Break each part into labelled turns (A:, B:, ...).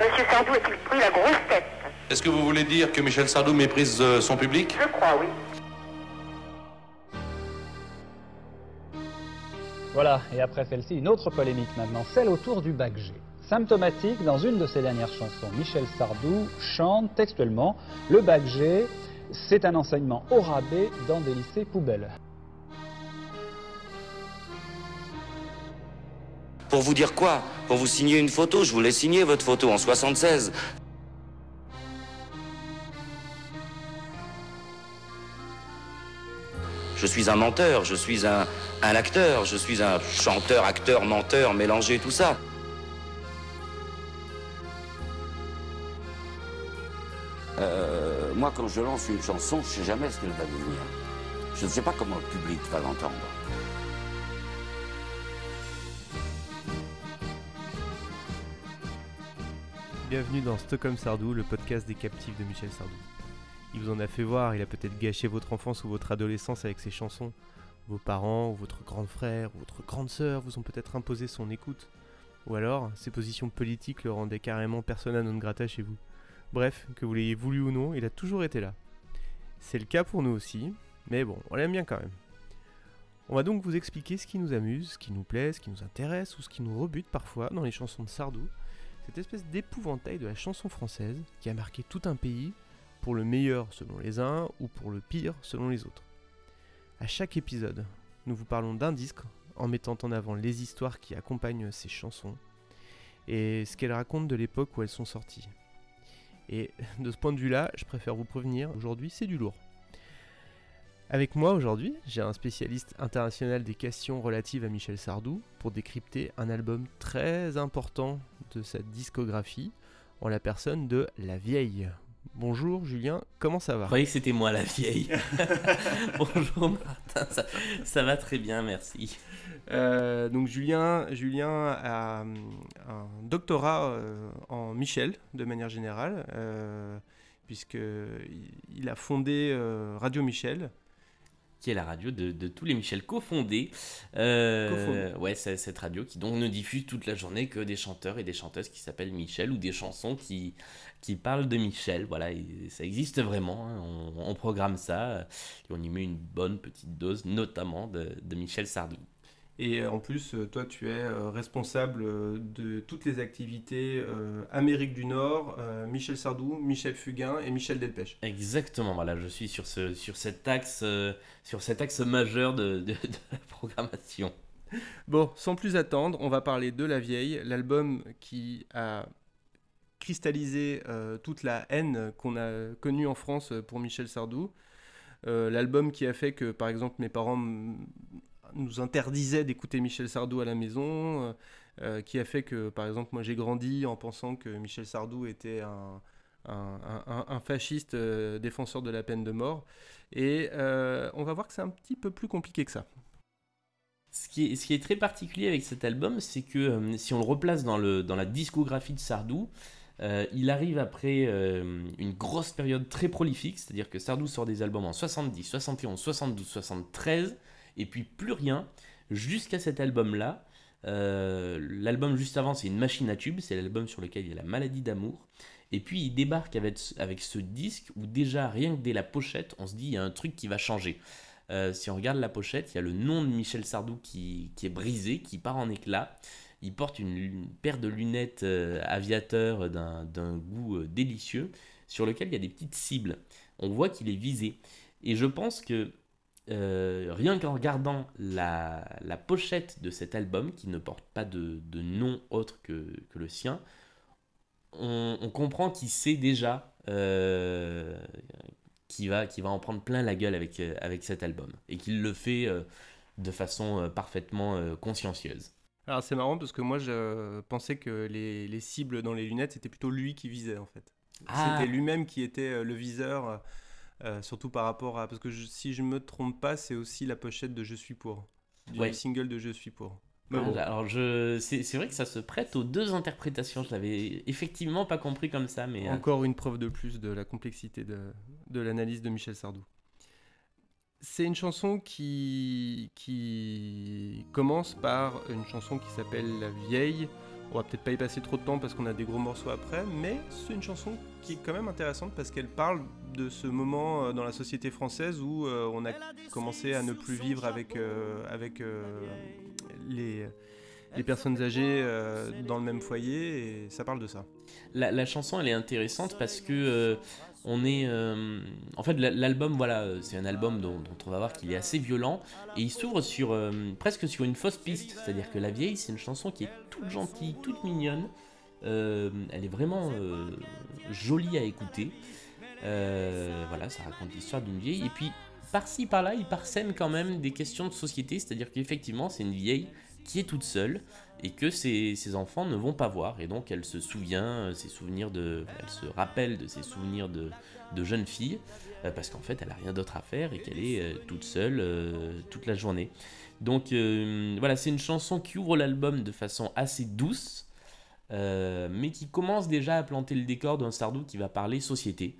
A: Monsieur Sardou a-t-il pris la grosse tête
B: Est-ce que vous voulez dire que Michel Sardou méprise euh, son public
A: Je crois, oui.
C: Voilà, et après celle-ci, une autre polémique maintenant, celle autour du bac G. Symptomatique, dans une de ses dernières chansons, Michel Sardou chante textuellement Le bac G, c'est un enseignement au rabais dans des lycées poubelles.
D: Pour vous dire quoi? Pour vous signer une photo Je voulais signer votre photo en 76. Je suis un menteur, je suis un, un acteur, je suis un chanteur, acteur, menteur, mélangé, tout ça. Euh, moi, quand je lance une chanson, je sais jamais ce qu'elle va devenir. Je ne sais pas comment le public va l'entendre.
E: Bienvenue dans Stockholm Sardou, le podcast des captifs de Michel Sardou. Il vous en a fait voir, il a peut-être gâché votre enfance ou votre adolescence avec ses chansons. Vos parents, ou votre grand frère, ou votre grande sœur vous ont peut-être imposé son écoute. Ou alors, ses positions politiques le rendaient carrément persona non grata chez vous. Bref, que vous l'ayez voulu ou non, il a toujours été là. C'est le cas pour nous aussi, mais bon, on l'aime bien quand même. On va donc vous expliquer ce qui nous amuse, ce qui nous plaît, ce qui nous intéresse ou ce qui nous rebute parfois dans les chansons de Sardou, cette espèce d'épouvantail de la chanson française qui a marqué tout un pays, pour le meilleur selon les uns ou pour le pire selon les autres. À chaque épisode, nous vous parlons d'un disque en mettant en avant les histoires qui accompagnent ces chansons et ce qu'elles racontent de l'époque où elles sont sorties. Et de ce point de vue-là, je préfère vous prévenir, aujourd'hui c'est du lourd. Avec moi aujourd'hui, j'ai un spécialiste international des questions relatives à Michel Sardou pour décrypter un album très important de sa discographie en la personne de La Vieille. Bonjour Julien, comment ça va
F: Je croyais que c'était moi la vieille. Bonjour Martin, ça, ça, va très bien, merci.
E: Euh, donc Julien, Julien a un doctorat euh, en Michel de manière générale, euh, puisqu'il a fondé euh, Radio Michel,
F: qui est la radio de, de tous les Michel cofondés. Euh, ouais, c'est cette radio qui donc ne diffuse toute la journée que des chanteurs et des chanteuses qui s'appellent Michel ou des chansons qui, qui parlent de Michel. Voilà, et ça existe vraiment. Hein. On, on, programme ça et on y met une bonne petite dose, notamment de, de Michel Sardou.
E: Et en plus, toi, tu es responsable de toutes les activités euh, Amérique du Nord, euh, Michel Sardou, Michel Fugain et Michel Delpech.
F: Exactement, voilà, je suis sur, ce, sur, cet, axe, euh, sur cet axe majeur de, de, de, la programmation.
E: Bon, sans plus attendre, on va parler de La Vieille, l'album qui a cristallisé toute la haine qu'on a connue en France pour Michel Sardou. l'album qui a fait que, par exemple, mes parents nous interdisait d'écouter Michel Sardou à la maison, euh, qui a fait que, par exemple, moi j'ai grandi en pensant que Michel Sardou était un, fasciste euh, défenseur de la peine de mort. Et euh, on va voir que c'est un petit peu plus compliqué que ça.
F: Ce qui, est, très particulier avec cet album, c'est que euh, si on le replace dans, la discographie de Sardou, euh, il arrive après euh, une grosse période très prolifique, c'est-à-dire que Sardou sort des albums en 70, 71, 72, 73, et puis plus rien jusqu'à cet album-là. Euh, l'album juste avant, c'est une machine à tube, c'est l'album sur lequel il y a la maladie d'amour. Et puis il débarque avec, avec ce disque où déjà, rien que dès la pochette, on se dit il y a un truc qui va changer. Euh, si on regarde la pochette, il y a le nom de Michel Sardou qui, qui est brisé, qui part en éclats. Il porte une, paire de lunettes euh, aviateurs d'un goût euh, délicieux, sur lequel il y a des petites cibles. On voit qu'il est visé. Et je pense que euh, rien qu'en regardant la, la, pochette de cet album, qui ne porte pas de, de nom autre que, que, le sien, on, on comprend qu'il sait déjà euh, qu'il va, qu va en prendre plein la gueule avec, avec cet album, et qu'il le fait euh, de façon euh, parfaitement euh, consciencieuse.
E: Alors c'est marrant parce que moi je pensais que les, les, cibles dans les lunettes c'était plutôt lui qui visait en fait. Ah. C'était lui-même qui était le viseur. Euh, surtout par rapport à. Parce que je, si je me trompe pas, c'est aussi la pochette de Je suis pour. Du
F: Ouais.
E: single de Je suis pour.
F: Alors je, c'est vrai que ça se prête aux deux interprétations. Je l'avais effectivement pas compris comme ça, mais euh,
E: encore une preuve de plus de la complexité de, de l'analyse de Michel Sardou. C'est une chanson qui, qui commence par une chanson qui s'appelle La Vieille. On va peut-être pas y passer trop de temps parce qu'on a des gros morceaux après, mais c'est une chanson qui est quand même intéressante parce qu'elle parle de ce moment euh, dans la société française où euh, on a commencé à ne plus vivre avec, euh, avec les, personnes âgées dans le même foyer et ça parle de ça.
F: La, la chanson elle est intéressante parce que on est en fait l'album voilà c'est un album dont, on va voir qu'il est assez violent et il s'ouvre sur presque sur une fausse piste. C'est à dire que la vieille c'est une chanson qui est toute gentille toute mignonne. Elle est vraiment jolie à écouter. Euh, voilà, ça raconte l'histoire d'une vieille. Et puis, par-ci, par-là, il parsème quand même des questions de société, c'est-à-dire qu'effectivement, c'est une vieille qui est toute seule et que ses, enfants ne vont pas voir. Et donc, elle se souvient, euh, ses souvenirs de, elle se rappelle de ses souvenirs de, jeune fille, euh, parce qu'en fait, elle a rien d'autre à faire et qu'elle est toute seule toute la journée. Donc, voilà, c'est une chanson qui ouvre l'album de façon assez douce. mais qui commence déjà à planter le décor d'un Sardou qui va parler société.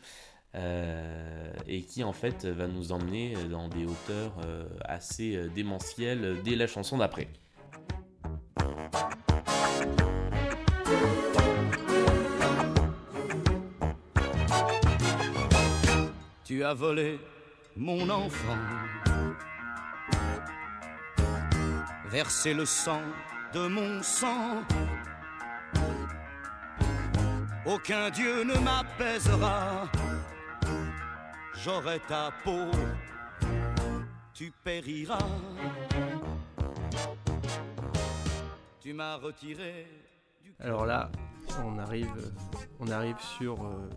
F: Euh, et qui en fait va nous emmener dans des hauteurs euh, assez euh, démentielles dès la chanson d'après.
G: Tu as volé mon enfant, versé le sang de mon sang. Aucun Dieu ne m'apaisera j'aurai ta peau, tu périras. Tu m'as retiré.
E: Alors là, on arrive, on arrive sur euh,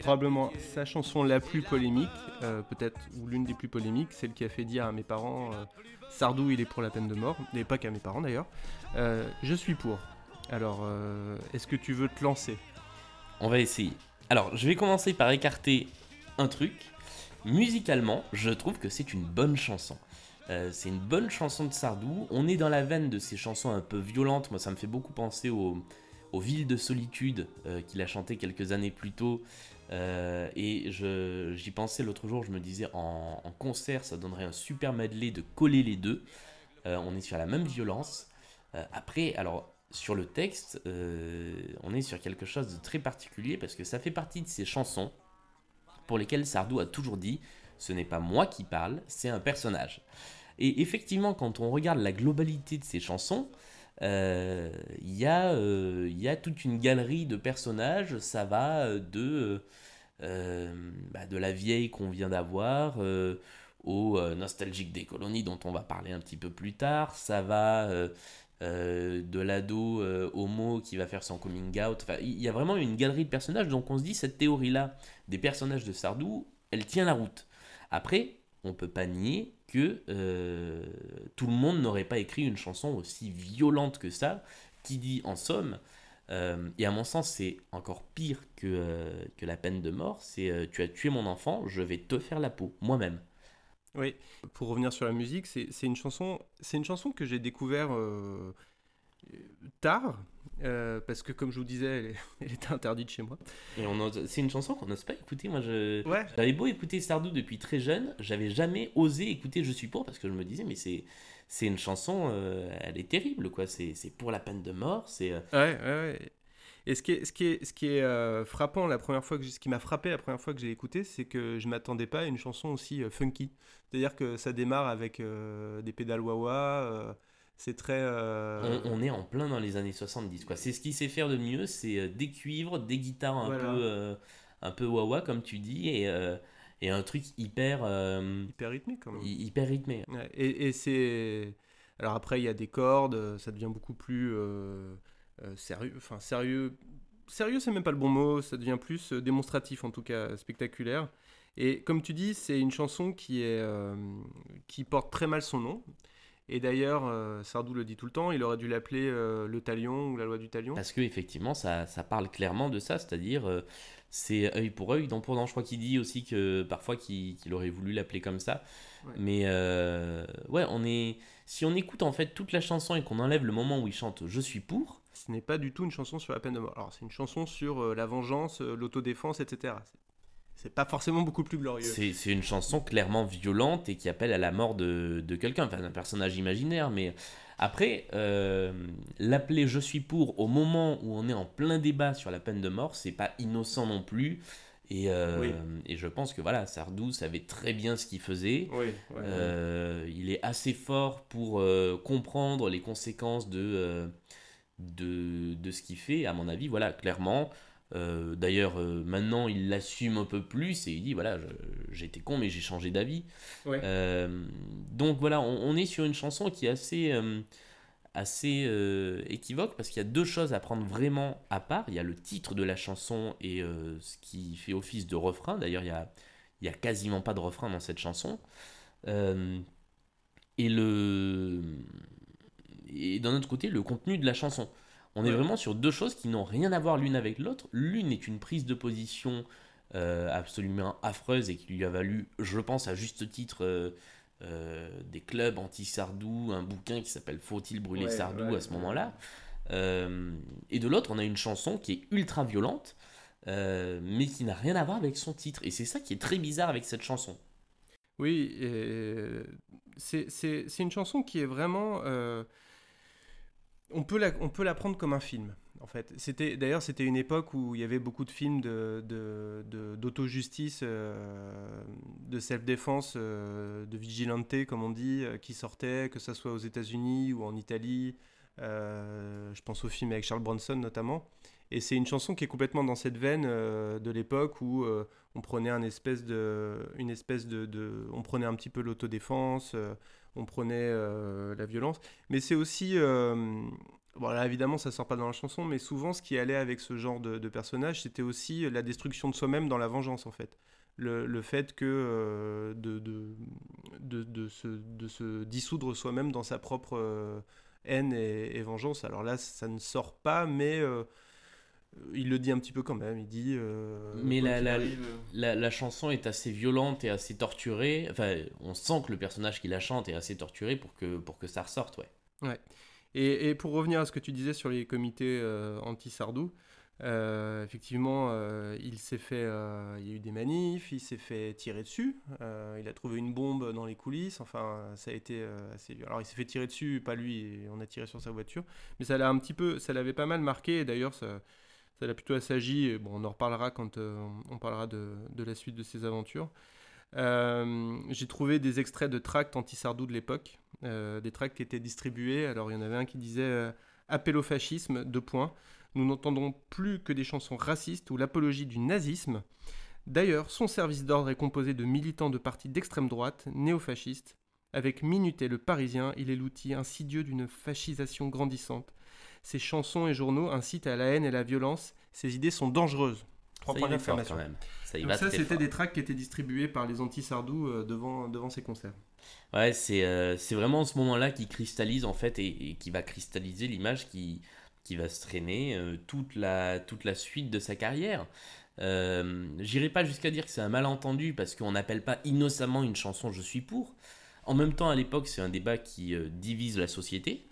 E: probablement sa chanson la plus polémique, euh, peut-être ou l'une des plus polémiques, celle qui a fait dire à mes parents euh, Sardou, il est pour la peine de mort, et pas qu'à mes parents d'ailleurs. je suis pour. Alors, est-ce que tu veux te lancer?
F: On va essayer. Alors, je vais commencer par écarter un truc Musicalement, je trouve que c'est une bonne chanson. Euh, c'est une bonne chanson de Sardou. On est dans la veine de ces chansons un peu violentes. Moi, ça me fait beaucoup penser aux Villes de solitude euh, qu'il a chanté quelques années plus tôt. Euh, et j'y pensais l'autre jour, je me disais en, concert, ça donnerait un super medley de coller les deux. on est sur la même violence. après, alors sur le texte, on est sur quelque chose de très particulier parce que ça fait partie de ces chansons pour lesquels Sardou a toujours dit ce n'est pas moi qui parle, c'est un personnage. Et effectivement, quand on regarde la globalité de ces chansons, euh, il y, euh, a toute une galerie de personnages. Ça va de, euh, bah, de la vieille qu'on vient d'avoir au nostalgique des colonies dont on va parler un petit peu plus tard. Ça va de l'ado homo qui va faire son coming out. il y a vraiment une galerie de personnages. Donc on se dit, cette théorie-là, des personnages de Sardou, elle tient la route. Après, on peut pas nier que euh, tout le monde n'aurait pas écrit une chanson aussi violente que ça, qui dit en somme, euh, et à mon sens c'est encore pire que, euh, que la peine de mort, c'est tu as tué mon enfant, je vais te faire la peau, moi-même.
E: Oui, pour revenir sur la musique, c'est une chanson, c'est une chanson que j'ai découvert tard, euh, parce que comme je vous disais, elle, était interdite chez moi.
F: Et c'est une chanson qu'on n'ose pas écouter. Moi, je, j'avais beau écouter Sardou depuis très jeune, j'avais jamais osé écouter Je suis pour parce que je me disais, mais c'est, c'est une chanson, euh, elle est terrible, quoi. C'est, c'est pour la peine de mort. C'est. Euh,
E: ouais, ouais, ouais. Et ce qui est, ce qui est, ce qui est frappant la première fois que ce qui m'a frappé la première fois que j'ai écouté, c'est que je m'attendais pas à une chanson aussi funky. C'est-à-dire que ça démarre avec des pédales wah c'est très.
F: Euh, on, est en plein dans les années 70, quoi. C'est ce qu'il sait faire de mieux, c'est euh, des cuivres, des guitares un peu, euh, un peu wah comme tu dis, et, et un truc hyper.
E: hyper rythmé, quand même.
F: Hyper rythmé.
E: et, et c'est. Alors après, il y a des cordes, ça devient beaucoup plus sérieux. Enfin, sérieux. Sérieux, c'est même pas le bon mot, ça devient plus démonstratif, en tout cas spectaculaire. Et comme tu dis, c'est une chanson qui, est, qui porte très mal son nom. Et d'ailleurs, euh, Sardou le dit tout le temps, il aurait dû l'appeler euh, le talion ou la loi du talion.
F: Parce que effectivement, ça, ça parle clairement de ça, c'est-à-dire euh, c'est œil pour œil, dent pour dent. Je crois qu'il dit aussi que parfois qu'il aurait voulu l'appeler comme ça. Mais ouais, on est. Si on écoute en fait toute la chanson et qu'on enlève le moment où il chante Je suis pour.
E: Ce n'est pas du tout une chanson sur la peine de mort. Alors c'est une chanson sur la vengeance, l'autodéfense, etc c'est pas forcément beaucoup plus glorieux.
F: C'est une chanson clairement violente et qui appelle à la mort de, de quelqu'un, enfin d'un personnage imaginaire, mais Après, euh, l'appeler je suis pour au moment où on est en plein débat sur la peine de mort, c'est pas innocent non plus. Et, euh,
E: Oui.
F: et je pense que voilà, Sardou savait très bien ce qu'il faisait.
E: Oui, ouais,
F: Euh, il est assez fort pour comprendre les conséquences de, de, de ce qu'il fait, à mon avis, voilà, clairement. Euh, D'ailleurs, euh, maintenant, il l'assume un peu plus et il dit, voilà, j'étais con, mais j'ai changé d'avis.
E: Ouais.
F: Euh, donc voilà, on, on est sur une chanson qui est assez, assez équivoque parce qu'il y a deux choses à prendre vraiment à part. Il y a le titre de la chanson et ce qui fait office de refrain. D'ailleurs, il y a, il y a quasiment pas de refrain dans cette chanson. Et le et d'un autre côté le contenu de la chanson. On est vraiment sur deux choses qui n'ont rien à voir l'une avec l'autre. L'une est une prise de position euh, absolument affreuse et qui lui a valu, je pense à juste titre, euh, euh, des clubs anti-Sardou, un bouquin qui s'appelle Faut-il brûler
E: Ouais,
F: Sardou
E: ouais,
F: à ce
E: ouais.
F: moment-là. Et de l'autre, on a une chanson qui est ultra violente, mais qui n'a rien à voir avec son titre. Et c'est ça qui est très bizarre avec cette chanson.
E: Oui, c'est une chanson qui est vraiment. On, peut la, on peut prendre comme un film, en fait. C'était D'ailleurs, c'était une époque où il y avait beaucoup de films de- de- de- d'auto-justice, euh, de self-défense, euh, de vigilante, comme on dit, euh, qui sortaient, que ce soit aux États-Unis ou en Italie. Je pense au film avec Charles Bronson notamment. Et c'est une chanson qui est complètement dans cette veine de l'époque où on prenait un espèce de, une espèce de, de- on prenait un petit peu l'autodéfense, on prenait euh, la violence. Mais c'est aussi, euh, bon là évidemment ça sort pas dans la chanson, mais souvent ce qui allait avec ce genre de, personnage, c'était aussi la destruction de soi-même dans la vengeance en fait. Le, le fait que euh, de, de, de, se, de se dissoudre soi-même dans sa propre haine et, vengeance. Alors là, ça ne sort pas, mais il le dit un petit peu quand même. Il dit. euh,
F: Mais la- la-
E: euh,
F: La, la chanson est assez violente et assez torturée. Enfin, on sent que le personnage qui la chante est assez torturé pour que, pour que ça ressorte, ouais.
E: Et, et pour revenir à ce que tu disais sur les comités euh, anti-Sardou, euh, effectivement, euh, il s'est fait, euh, il y a eu des manifs, il s'est fait tirer dessus, euh, il a trouvé une bombe dans les coulisses, enfin, ça a été euh, assez dur. Alors, il s'est fait tirer dessus, pas lui, on a tiré sur sa voiture, mais ça l'a un petit peu, ça l'avait pas mal marqué, et d'ailleurs, ça, ça l'a plutôt assagi, bon, on en reparlera quand euh, on parlera de, la suite de ses aventures. Euh, J'ai trouvé des extraits de tracts anti-Sardou de l'époque, euh, des tracts qui étaient distribués. Alors il y en avait un qui disait Appel au fascisme, deux points. Nous n'entendons plus que des chansons racistes ou l'apologie du nazisme. D'ailleurs, son service d'ordre est composé de militants de partis d'extrême droite, néofascistes. Avec Minuté le Parisien, il est l'outil insidieux d'une fascisation grandissante. Ses chansons et journaux incitent à la haine et la violence. Ses idées sont dangereuses. Trois points
F: même. Ça y
E: Donc
F: va
E: ça, c'était des tracts qui étaient distribués par les anti-Sardou euh, devant, devant ces concerts.
F: Ouais, c'est euh, vraiment ce moment-là qui cristallise en fait et, et qui va cristalliser l'image qui, qui va se traîner euh, toute, la, toute la suite de sa carrière. Euh, J'irai pas jusqu'à dire que c'est un malentendu parce qu'on n'appelle pas innocemment une chanson Je suis pour. En même temps, à l'époque, c'est un débat qui divise la société.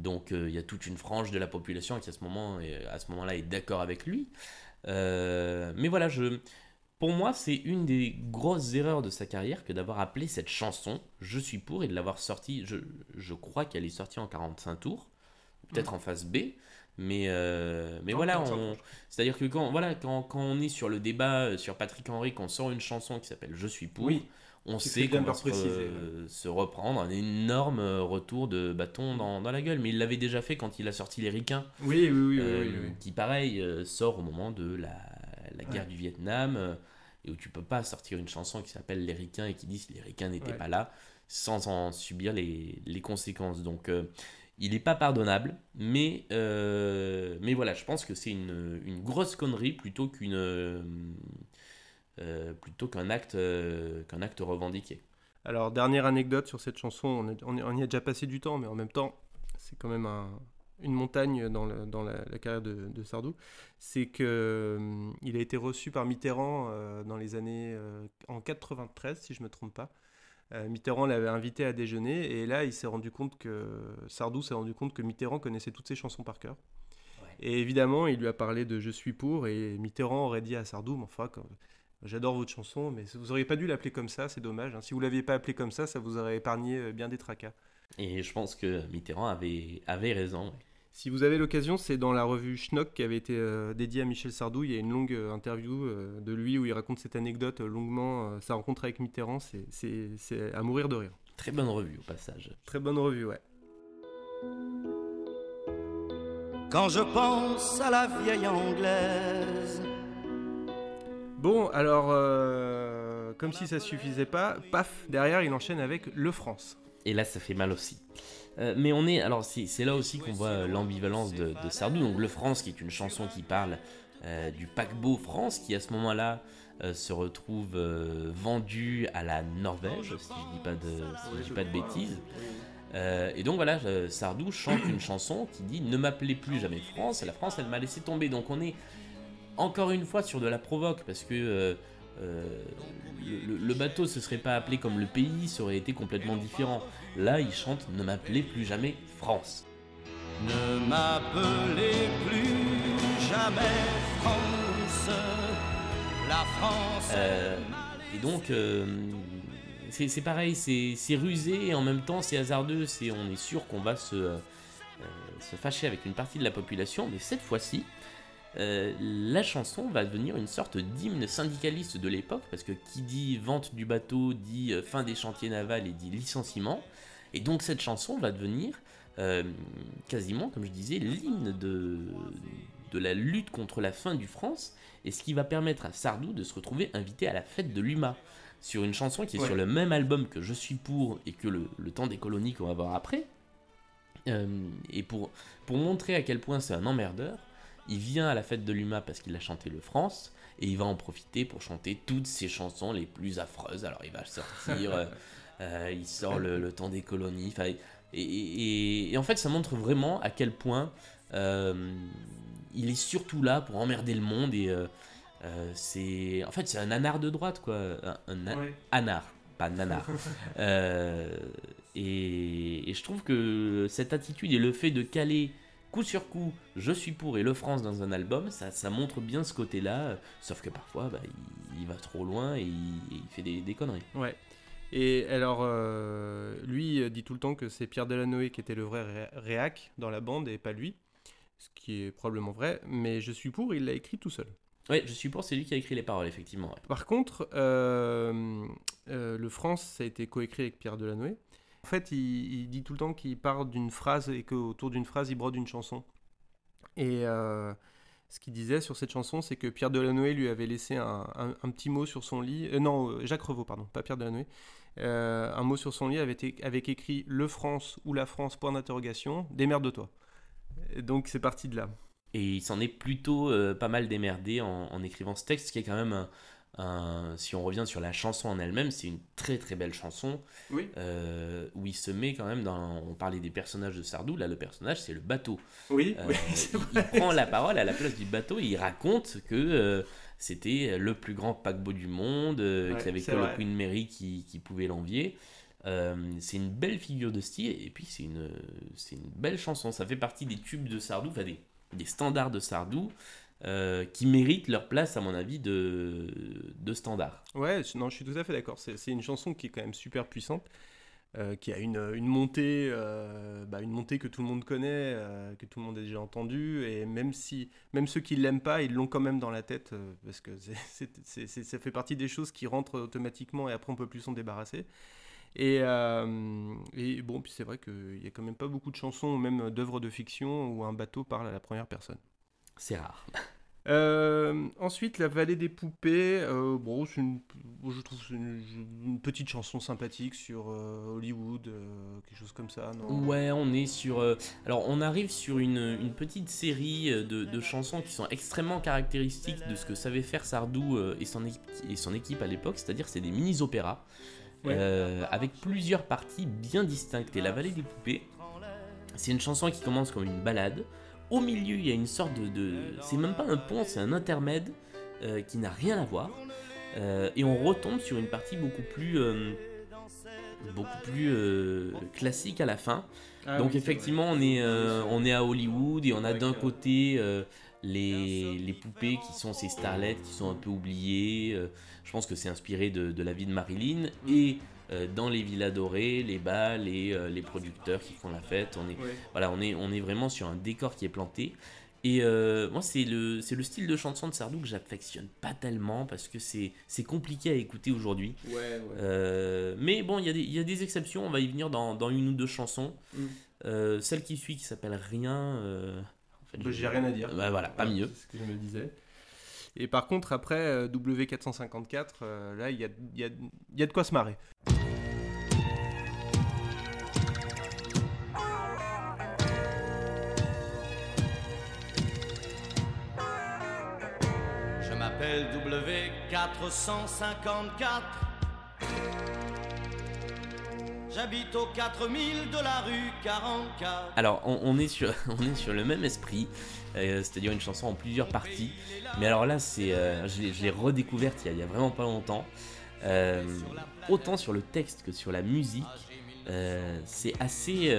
F: Donc euh, il y a toute une frange de la population qui à ce moment, est- à ce moment-là est d'accord avec lui. Euh, mais voilà, je, pour moi, c'est une des grosses erreurs de sa carrière que d'avoir appelé cette chanson Je suis pour et de l'avoir sortie. Je, je crois qu'elle est sortie en 45 tours, peut-être en phase B. Mais, euh, mais
E: Non,
F: voilà,
E: 45
F: on- c'est-à-dire que quand, voilà, quand, quand on est sur le débat sur Patrick Henry, qu'on sort une chanson qui s'appelle Je suis pour,
E: Oui,
F: on sait qu'on va se,
E: préciser,
F: re- se reprendre un énorme euh, retour de bâton dans, dans la gueule. Mais il l'avait déjà fait quand il a sorti Les Ricains.
E: oui, oui, oui.
F: Euh,
E: oui, oui.
F: qui pareil euh, sort au moment de la, la guerre
E: Ouais.
F: du Vietnam et où tu peux pas sortir une chanson qui s'appelle Les Ricains et qui dit si les Ricains n'étaient
E: Ouais.
F: pas là sans en subir les, les conséquences. Donc euh, il n'est pas pardonnable, mais, euh, mais voilà, je pense que c'est une, une grosse connerie plutôt qu'une plutôt qu'un acte, euh, qu'un acte revendiqué.
E: Alors, dernière anecdote sur cette chanson, on, y a déjà passé du temps, mais en même temps, c'est quand même un- une montagne dans, le- dans la, la carrière de, de Sardou. C'est que hum, il a été reçu par Mitterrand euh, dans les années euh, en 93, si je me trompe pas. Euh, Mitterrand l'avait invité à déjeuner et là, il s'est rendu compte que Sardou s'est rendu compte que Mitterrand connaissait toutes ses chansons par cœur. Et évidemment, il lui a parlé de Je suis pour et Mitterrand aurait dit à Sardou, mais enfin, quand- J'adore votre chanson, mais vous auriez pas dû l'appeler comme ça, c'est dommage. hein. Si vous l'aviez pas appelé comme ça, ça vous aurait épargné euh, bien des tracas.
F: Et je pense que Mitterrand avait, avait raison.
E: Si vous avez l'occasion, c'est dans la revue Schnock qui avait été euh, dédiée à Michel Sardou. Il y a une longue euh, interview euh, de lui où il raconte cette anecdote euh, longuement, euh, sa rencontre avec Mitterrand. C'est- C'est c'est à mourir de rire.
F: Très bonne revue au passage.
E: Très bonne revue, ouais.
G: Quand je pense à la vieille anglaise.
E: Bon, alors, euh, comme si ça suffisait pas, paf, derrière, il enchaîne avec Le France.
F: Et là, ça fait mal aussi. Euh, mais on est. Alors, c'est là aussi qu'on voit euh, l'ambivalence de, de Sardou. Donc, Le France, qui est une chanson qui parle euh, du paquebot France, qui à ce moment-là euh, se retrouve euh, vendu à la Norvège, si je dis pas de, si je dis pas de bêtises. Euh, et donc voilà, euh, Sardou chante une chanson qui dit Ne m'appelez plus jamais France, la France elle m'a laissé tomber. Donc on est encore une fois sur de la provoque parce que euh, euh, le, le bateau se serait pas appelé comme le pays, ça aurait été complètement différent. Là il chante Ne m'appelez plus jamais France.
G: Ne m'appelez plus jamais France. La France.
F: Euh, et donc c'est pareil, c'est rusé et en même temps c'est hasardeux. C'est on est sûr qu'on va se se fâcher avec une partie de la population, mais cette fois-ci. Euh, la chanson va devenir une sorte d'hymne syndicaliste de l'époque, parce que qui dit vente du bateau dit euh, fin des chantiers navals et dit licenciement. Et donc cette chanson va devenir euh, quasiment, comme je disais, l'hymne de, de la lutte contre la faim du France, et ce qui va permettre à Sardou de se retrouver invité à la fête de l'UMA, sur une chanson qui est
E: Ouais.
F: sur le même album que Je suis pour et que le, le temps des colonies qu'on va voir après. Euh, et pour, pour montrer à quel point c'est un emmerdeur, il vient à la fête de l'UMA parce qu'il a chanté le France, et il va en profiter pour chanter toutes ses chansons les plus affreuses. Alors il va sortir, euh, euh, il sort le, le temps des colonies, et, et- et en fait ça montre vraiment à quel point euh, il est surtout là pour emmerder le monde, et c'est... En fait c'est un anard de droite, quoi, un, un anard, pas nanar. Et, et je trouve que cette attitude et le fait de caler coup sur coup je suis pour et le France dans un album, ça, ça montre bien ce côté-là, euh, sauf que parfois bah, il, il va trop loin et il, fait des, des conneries.
E: Ouais. Et alors, euh, lui euh, dit tout le temps que c'est Pierre Delanoë qui était le vrai ré- réac dans la bande et pas lui, ce qui est probablement vrai, mais je suis pour, il l'a écrit tout seul.
F: Ouais, je suis pour, c'est lui qui a écrit les paroles, effectivement. ouais.
E: Par contre, euh, euh, le France, ça a été coécrit avec Pierre Delanoë. En fait, il, dit tout le temps qu'il part d'une phrase et qu'autour d'une phrase, il brode une chanson. Et euh, ce qu'il disait sur cette chanson, c'est que Pierre Delanoë lui avait laissé un, petit mot sur son lit. euh, non, euh, Jacques Revaux, pardon, pas Pierre Delanoë. Un mot sur son lit avec, écrit Le France ou la France, point d'interrogation, démerde-toi. Et Donc c'est parti de là.
F: Et il s'en est plutôt pas mal démerdé en, en écrivant ce texte, qui est quand même un, Si on revient sur la chanson en elle-même, c'est une très très belle chanson.
E: Oui.
F: euh, où il se met quand même dans. On parlait des personnages de Sardou, là le personnage c'est le bateau.
E: Oui,
F: Euh,
E: oui,
F: il, il prend la parole à la place du bateau et il raconte que euh, c'était le plus grand paquebot du monde, euh,
E: Ouais,
F: qu'il n'y avait que
E: vrai.
F: le Queen Mary qui, qui pouvait l'envier. C'est une belle figure de style et puis c'est une, belle chanson. Ça fait partie des tubes de Sardou, enfin des, des standards de Sardou euh, qui méritent leur place, à mon avis, de, standard.
E: Ouais, non, je suis tout à fait d'accord. C'est une chanson qui est quand même super puissante, euh, qui a une, montée, euh, bah, une montée que tout le monde connaît, que tout le monde a déjà entendue, et même si, même ceux qui l'aiment pas, ils l'ont quand même dans la tête, parce que ça fait partie des choses qui rentrent automatiquement, et après on peut plus s'en débarrasser. Et, bon, puis c'est vrai qu'il y a quand même pas beaucoup de chansons, même d'œuvres de fiction, où un bateau parle à la première personne.
F: C'est rare.
E: Euh, ensuite, La vallée des poupées. euh, bon, c'est une- je trouve une, une petite chanson sympathique sur euh, Hollywood, euh, quelque chose comme ça. Non?
F: Ouais, on est sur. alors, on arrive sur une, une petite série de, de chansons qui sont extrêmement caractéristiques de ce que savait faire Sardou et, son équipe, et son équipe à l'époque, c'est-à-dire c'est des mini-opéras
E: Ouais.
F: avec plusieurs parties bien distinctes. Et La Vallée des Poupées, c'est une chanson qui commence comme une balade. Au milieu, il y a une sorte de. de- c'est même pas un pont, c'est un intermède euh, qui n'a rien à voir. Euh, et on retombe sur une partie beaucoup plus. euh, beaucoup plus classique à la fin.
E: Ah
F: Donc
E: oui,
F: effectivement, on est, on est à Hollywood et on a d'un côté les, les poupées qui sont ces starlettes qui sont un peu oubliées. je pense que c'est inspiré de, de la vie de Marilyn. Et dans les villas dorées, les bals, les, euh, les producteurs qui font la fête. On est, voilà, on est, on est vraiment sur un décor qui est planté. Et euh, moi, c'est le, le style de chanson de Sardou que j'affectionne pas tellement parce que c'est, compliqué à écouter aujourd'hui. Euh, mais bon, il y, a des- il y a des exceptions, on va y venir dans, dans une ou deux chansons.
E: Mm.
F: Euh, celle qui suit, qui s'appelle Rien. euh, en fait,
E: J'ai rien à dire.
F: Bah, voilà, pas mieux.
E: C'est ce que je me disais. Et par contre, après euh, W454, euh, là, il y a, y a- y a de quoi se marrer.
G: Je m'appelle W454. J'habite au 4000 de la rue 44.
F: Alors, on, est sur, on est sur le même esprit, euh, c'est-à-dire une chanson en plusieurs parties. Mais alors là, c'est, euh, je l'ai- redécouverte il y, a, vraiment pas longtemps. Euh, autant sur le texte que sur la musique, c'est assez,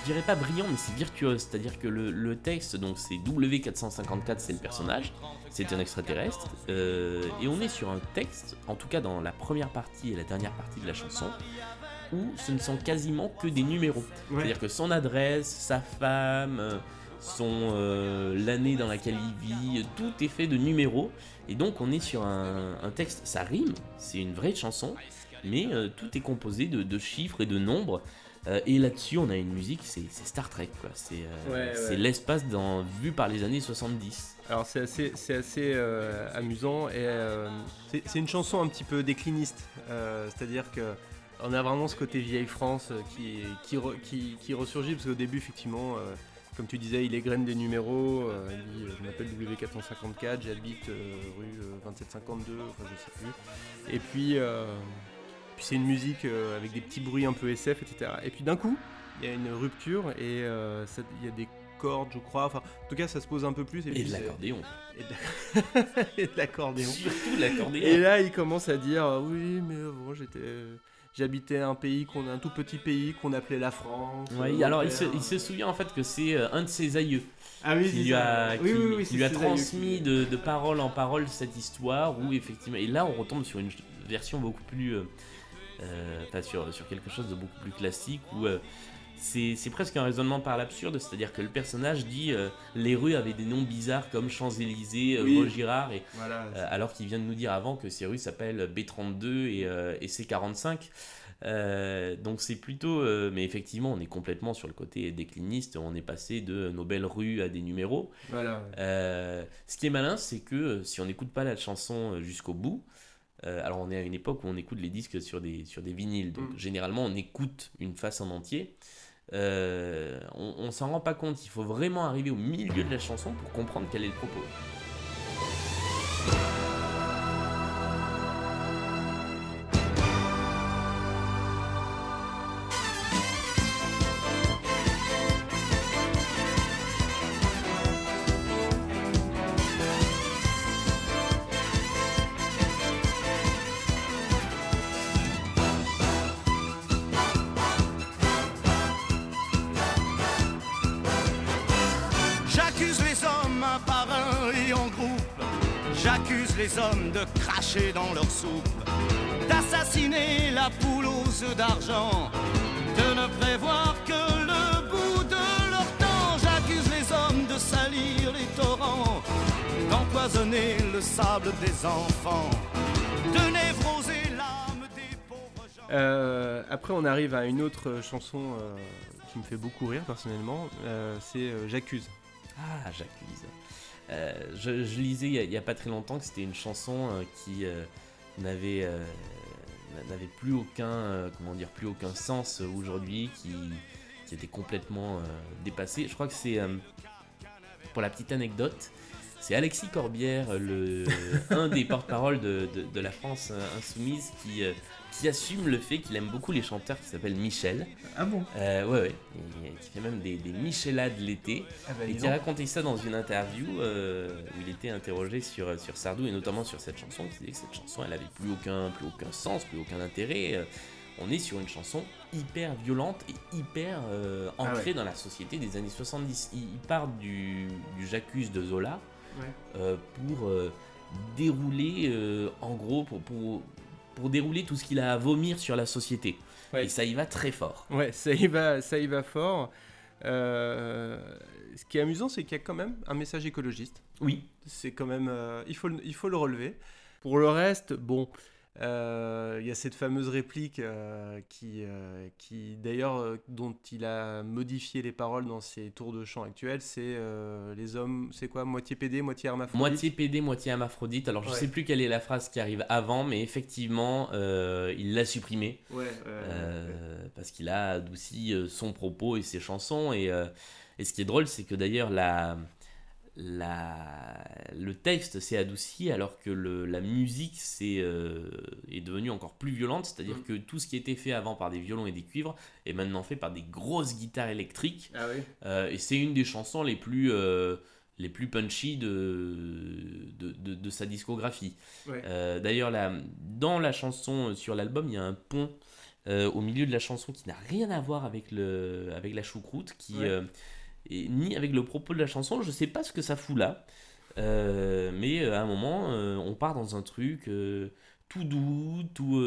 F: je dirais pas brillant, mais c'est virtuose. C'est-à-dire que le, le texte, donc c'est W454, c'est le personnage, c'est un extraterrestre, euh, et on est sur un texte, en tout cas dans la première partie et la dernière partie de la chanson, où ce ne sont quasiment que des numéros. C'est-à-dire que son adresse, sa femme, euh, son euh, l'année dans laquelle il vit, tout est fait de numéros. Et donc on est sur un, un texte, ça rime, c'est une vraie chanson, mais euh, tout est composé de, de chiffres et de nombres. Euh, et là-dessus, on a une musique, c'est Star Trek, quoi. C'est euh,
E: Ouais, ouais.
F: c'est l'espace dans- vu par les années 70.
E: Alors c'est assez, c'est assez euh, amusant et c'est une chanson un petit peu décliniste, c'est-à-dire que on a vraiment ce côté vieille France qui, qui, re- qui, qui ressurgit parce qu'au début effectivement, comme tu disais, il égrène des numéros, euh, il dit je m'appelle W454, j'habite euh, rue euh, 2752, enfin je sais plus. Et puis, euh, puis c'est une musique euh, avec des petits bruits un peu SF, etc. Et puis d'un coup, il y a une rupture et euh, il y a des cordes, je crois. Enfin, en tout cas, ça se pose un peu plus.
F: Et de l'accordéon.
E: et de- l'accordéon.
F: Surtout l'accordéon.
E: Et là, il commence à dire oui, mais avant j'étais, j'habitais un pays qu'on, un tout petit pays qu'on appelait la France. Euh,
F: alors il se, il se souvient en fait que c'est euh, un de ses aïeux
E: ah oui,
F: qui lui a,
E: Oui,
F: qui,
E: oui, oui,
F: lui a transmis
E: qui-
F: de, de parole en parole cette histoire où effectivement et là on retombe sur une version beaucoup plus euh, enfin, sur, sur quelque chose de beaucoup plus classique où euh, c'est presque un raisonnement par l'absurde c'est à dire que le personnage dit euh, les rues avaient des noms bizarres comme Champs-Élysées, euh,
E: Oui.
F: Vaugirard et
E: Voilà.
F: euh, alors qu'il vient de nous dire avant que ces rues s'appellent B32 et, euh, et C45. Euh, donc c'est plutôt, euh, mais effectivement, on est complètement sur le côté décliniste. On est passé de nos belles rues à des numéros.
E: voilà.
F: Euh, ce qui est malin, c'est que euh, si on n'écoute pas la chanson euh, jusqu'au bout, euh, alors on est à une époque où on écoute les disques sur des, sur des vinyles, donc
E: Mm.
F: généralement on écoute une face en entier. Euh, on, on s'en rend pas compte, il faut vraiment arriver au milieu de la chanson pour comprendre quel est le propos.
G: Un par un et en groupe. J'accuse les hommes de cracher dans leur soupe, d'assassiner la poule aux œufs d'argent, de ne prévoir que le bout de leur temps. J'accuse les hommes de salir les torrents, d'empoisonner le sable des enfants, de névroser l'âme des pauvres gens.
E: Euh, après, on arrive à une autre chanson euh, qui me fait beaucoup rire personnellement. euh, c'est J'accuse.
F: Ah, j'accuse. Euh, je, lisais il y, a, pas très longtemps que c'était une chanson euh, qui euh, n'avait plus aucun comment dire plus aucun sens aujourd'hui, qui, qui était complètement dépassée. Je crois que c'est pour la petite anecdote. C'est Alexis Corbière, le, un des porte-parole de, de- la France insoumise, qui, qui assume le fait qu'il aime beaucoup les chanteurs qui s'appellent Michel.
E: Ah bon?
F: Euh, ouais, ouais. Et qui fait même des, des Michelades l'été.
E: ah bah,
F: Et qui a raconté ça dans une interview euh, où il était interrogé sur, sur Sardou et notamment sur cette chanson. qui disait que cette chanson, elle avait plus aucun, plus aucun sens, plus aucun intérêt. Euh, on est sur une chanson hyper violente et hyper euh,
E: Ah
F: ancrée dans la société des années 70. Il, il part du, du J'accuse de Zola euh, pour euh, dérouler, euh, en gros, pour, pour, pour dérouler tout ce qu'il a à vomir sur la société.
E: Ouais.
F: Et ça y va très fort.
E: Ouais, ça y va, ça y va fort. Euh, ce qui est amusant, c'est qu'il y a quand même un message écologiste.
F: Oui.
E: C'est quand même, euh, il faut, le- il faut le relever. Pour le reste, bon, il y a cette fameuse réplique euh, qui, euh, qui d'ailleurs, euh, dont il a modifié les paroles dans ses tours de chant actuels. C'est euh, les hommes, c'est quoi, moitié PD, moitié hermaphrodite?
F: Moitié PD, moitié hermaphrodite. Alors je
E: Ouais.
F: sais plus quelle est la phrase qui arrive avant, mais effectivement, euh, il l'a supprimé.
E: Ouais. ouais, ouais,
F: Euh, parce qu'il a adouci euh, son propos et ses chansons. Et, euh, et ce qui est drôle, c'est que d'ailleurs, la, la, le texte s'est adouci alors que le, la musique euh, est devenue encore plus violente. C'est-à-dire
E: Mm.
F: que tout ce qui était fait avant par des violons et des cuivres est maintenant fait par des grosses guitares électriques.
E: Ah oui.
F: Euh, et c'est une des chansons les plus, euh, les plus punchy de, de, de- de sa discographie.
E: Ouais.
F: D'ailleurs, dans la chanson sur l'album, il y a un pont au milieu de la chanson qui n'a rien à voir avec, le, avec la choucroute, qui,
E: Ouais.
F: Et ni avec le propos de la chanson. Je sais pas ce que ça fout là. Euh, mais euh, à un moment, euh, on part dans un truc euh, tout doux, tout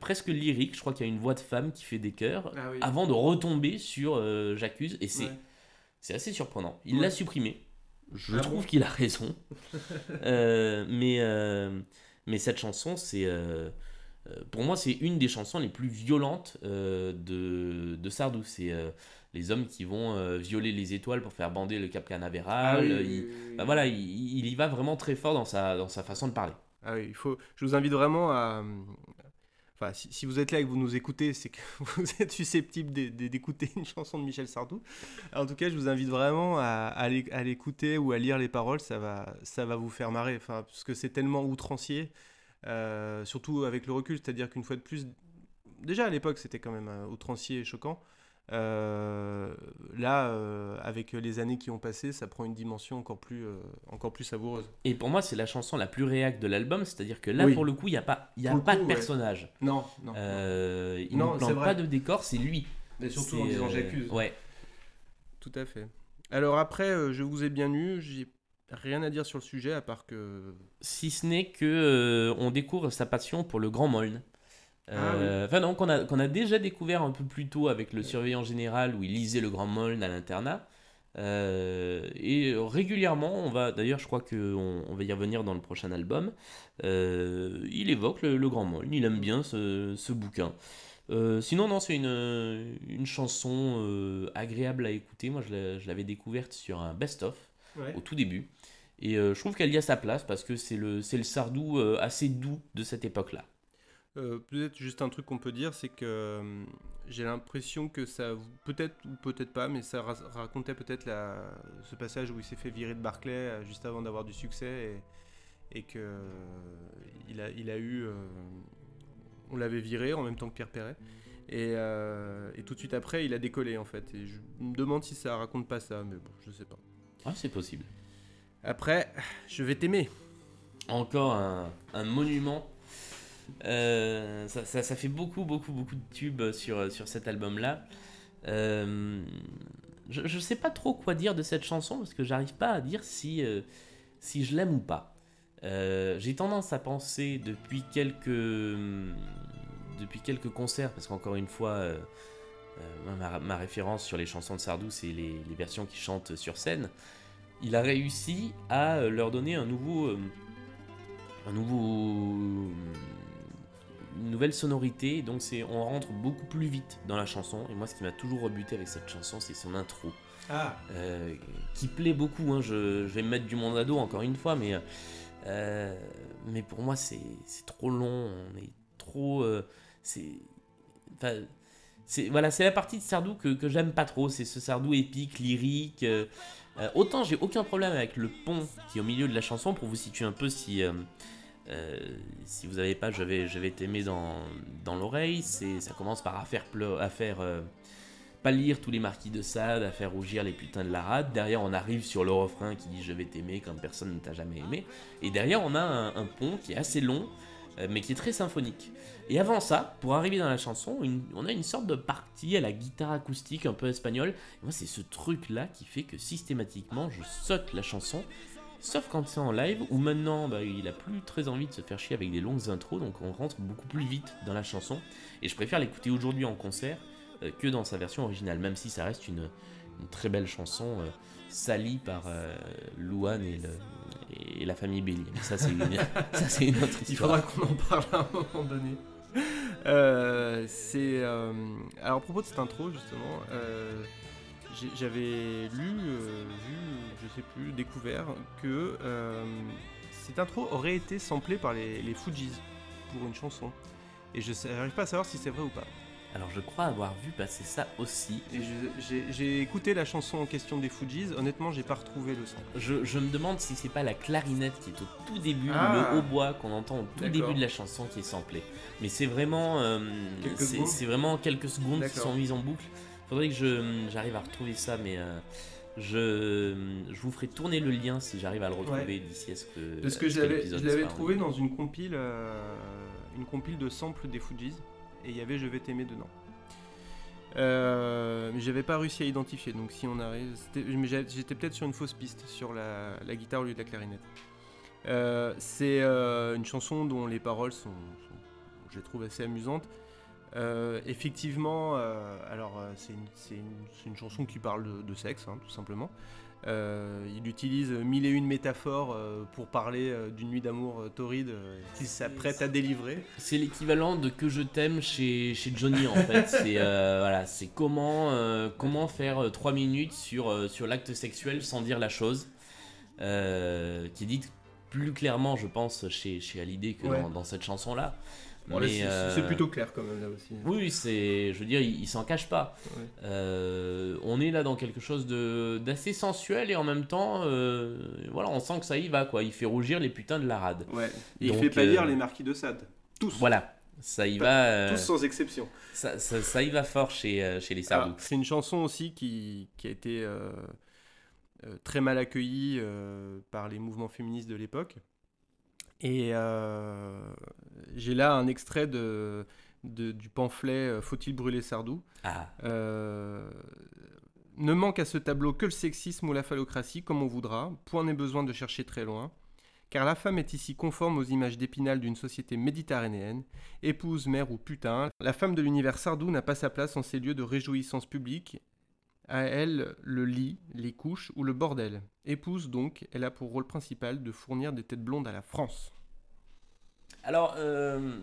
F: presque lyrique. Je crois qu'il y a une voix de femme qui fait des chœurs
E: Ah oui.
F: avant de retomber sur J'accuse. Et c'est
E: Ouais.
F: c'est assez surprenant. Il
E: Ouais.
F: l'a supprimé. Je
E: Ah
F: trouve
E: bon
F: qu'il a raison. Mais, mais cette chanson, c'est. Euh, pour moi, c'est une des chansons les plus violentes euh, de, de Sardou. C'est euh, les hommes qui vont violer les étoiles pour faire bander le Cap Canaveral.
E: Ah oui,
F: Il- bah voilà, il, il y va vraiment très fort dans sa, dans sa façon de parler.
E: Ah oui, il faut. Je vous invite vraiment à. Enfin, si, vous êtes là et que vous nous écoutez, c'est que vous êtes susceptible d'é- d'é- d'écouter une chanson de Michel Sardou. En tout cas, je vous invite vraiment à, à l'écouter ou à lire les paroles. Ça va, ça va vous faire marrer. Enfin, parce que c'est tellement outrancier, euh, surtout avec le recul. C'est-à-dire qu'une fois de plus, déjà à l'époque, c'était quand même euh, outrancier et choquant. Euh, là, euh, avec les années qui ont passé, ça prend une dimension encore plus, euh, encore plus savoureuse.
F: Et pour moi, c'est la chanson la plus réacte de l'album. C'est-à-dire que là,
E: Oui.
F: pour le coup, il n'y a pas, y a
E: Pour
F: pas
E: coup,
F: de
E: ouais.
F: personnage.
E: Non, non.
F: Il
E: Non,
F: ne plante pas de décor, c'est lui.
E: Mais surtout en disant j'accuse.
F: Ouais.
E: Tout à fait. Alors après, je vous ai bien eu, j'ai rien à dire sur le sujet à part que...
F: Si ce n'est que euh, on découvre sa passion pour le grand Moln.
E: Ah
F: Euh, Enfin non, qu'on a, qu'on a déjà découvert un peu plus tôt avec le surveillant général où il lisait le grand Moln à l'internat. Euh, et régulièrement, on va, d'ailleurs je crois qu'on on va y revenir dans le prochain album, il évoque le, le grand Moln, il aime bien ce, ce bouquin. Euh, sinon, non, c'est une, une chanson euh, agréable à écouter. Moi, je l'avais découverte sur un best-of au tout début. Et euh, je trouve qu'elle y a sa place parce que c'est le, c'est le Sardou euh, assez doux de cette époque-là.
E: Euh, peut-être juste un truc qu'on peut dire, c'est que euh, j'ai l'impression que ça, peut-être ou peut-être pas, mais ça ra- racontait peut-être la- ce passage où il s'est fait virer de Barclay euh, juste avant d'avoir du succès et, et que euh, il a, il a eu, euh, on l'avait viré en même temps que Pierre Perret. Et, euh, et tout de suite après, il a décollé en fait. Et je me demande si ça raconte pas ça, mais bon, je sais pas.
F: Ah, c'est possible.
E: Après, je vais t'aimer.
F: Encore un, un monument. Euh, ça, ça- ça fait beaucoup, beaucoup, beaucoup de tubes sur, sur cet album-là. Euh, je, je sais pas trop quoi dire de cette chanson parce que j'arrive pas à dire si, euh, si je l'aime ou pas. J'ai tendance à penser depuis quelques, depuis quelques concerts, parce qu'encore une fois, ma, ma référence sur les chansons de Sardou, c'est les, les versions qu'il chante sur scène. Il a réussi à euh, leur donner un nouveau, euh, un nouveau, une nouvelle sonorité. Donc c'est, on rentre beaucoup plus vite dans la chanson. Et moi, ce qui m'a toujours rebuté avec cette chanson, c'est son intro.
E: Ah,
F: Euh, qui plaît beaucoup. hein. Je, je vais me mettre du monde à dos encore une fois, mais, euh, mais pour moi c'est c'est trop long. On est trop. euh, c'est. Enfin, c'est voilà, c'est la partie de Sardou que, que j'aime pas trop. C'est ce Sardou épique, lyrique. euh, euh, autant j'ai aucun problème avec le pont qui est au milieu de la chanson pour vous situer un peu si. euh, si vous n'avez pas, je vais, t'aimer dans, dans l'oreille. C'est, ça commence par à faire, pleu- faire pâlir tous les marquis de Sade, à faire rougir les putains de la rade. Derrière, on arrive sur le refrain qui dit Je vais t'aimer comme personne ne t'a jamais aimé. Et derrière, on a un, pont qui est assez long, mais qui est très symphonique. Et avant ça, pour arriver dans la chanson, on a une sorte de partie à la guitare acoustique un peu espagnole. Moi, c'est ce truc-là qui fait que systématiquement, je saute la chanson. Sauf quand c'est en live, où maintenant bah, il a plus très envie de se faire chier avec des longues intros, donc on rentre beaucoup plus vite dans la chanson. Et je préfère l'écouter aujourd'hui en concert euh, que dans sa version originale, même si ça reste une, une très belle chanson euh, salie par euh, Louane et, le- et la famille Bélier. Mais ça, c'est une, autre
E: Il
F: histoire.
E: faudra qu'on en parle à un moment donné. Euh, c'est euh, alors à propos de cette intro justement, euh, j'avais lu, vu, je sais plus, découvert que cette intro aurait été samplée par les, les Fujis pour une chanson. Et je n'arrive pas à savoir si c'est vrai ou pas.
F: Alors je crois avoir vu passer ça aussi.
E: J'ai- écouté la chanson en question des Fujis. Honnêtement, j'ai pas retrouvé le son.
F: Je, je me demande si c'est pas la clarinette qui est au tout début,
E: Ah.
F: le hautbois qu'on entend au tout début de la chanson qui est samplé. Mais c'est vraiment, euh, c'est vraiment quelques secondes qui sont mises en boucle. Faudrait que je j'arrive à retrouver ça, mais euh, je, je vous ferai tourner le lien si j'arrive à le retrouver d'ici à ce que.
E: Parce que je l'avais trouvé dans une compile, euh, une compile de samples des Fujis, et il y avait Je vais t'aimer dedans. Euh, mais j'avais pas réussi à identifier, donc si on arrive, j'étais peut-être sur une fausse piste sur la, guitare au lieu de la clarinette. Euh, c'est euh, une chanson dont les paroles sont, je les trouve assez amusantes. Euh, effectivement, alors c'est une, chanson qui parle de, de sexe, hein, tout simplement. Euh, il utilise mille et une métaphores euh, pour parler euh, d'une nuit d'amour euh, torride euh, qu'il s'apprête à délivrer.
F: C'est l'équivalent de que je t'aime chez, chez Johnny en fait. C'est euh, voilà, c'est comment euh, comment faire 3 minutes sur euh, sur l'acte sexuel sans dire la chose, euh, qui est dite plus clairement, je pense, chez chez Hallyday que
E: Ouais.
F: dans, dans cette chanson là.
E: Bon, c'est-
F: euh,
E: c'est plutôt clair quand même là aussi.
F: Oui, c'est, je veux dire, il, il s'en cache pas.
E: Ouais.
F: Euh, on est là dans quelque chose de d'assez sensuel et en même temps, euh, voilà, on sent que ça y va quoi. Il fait rougir les putains de la rade.
E: Ouais. Et il fait pâlir
F: euh,
E: les marquis de Sade. Tous.
F: Voilà, ça y
E: Pas-
F: va. euh,
E: Tous sans exception.
F: ça, ça, ça y va fort chez, euh, chez les Sardou.
E: C'est une chanson aussi qui, qui a été euh, euh, très mal accueillie euh, par les mouvements féministes de l'époque. Et euh, j'ai là un extrait de, de- du pamphlet euh, Faut-il brûler Sardou?
F: Ah,
E: Euh, Ne manque à ce tableau que le sexisme ou la phallocratie, comme on voudra. Point n'est besoin de chercher très loin. Car la femme est ici conforme aux images d'épinal d'une société méditerranéenne. Épouse, mère ou putain, la femme de l'univers Sardou n'a pas sa place en ces lieux de réjouissance publique. À elle, le lit, les couches ou le bordel. Épouse donc, elle a pour rôle principal de fournir des têtes blondes à la France.
F: alors, euh,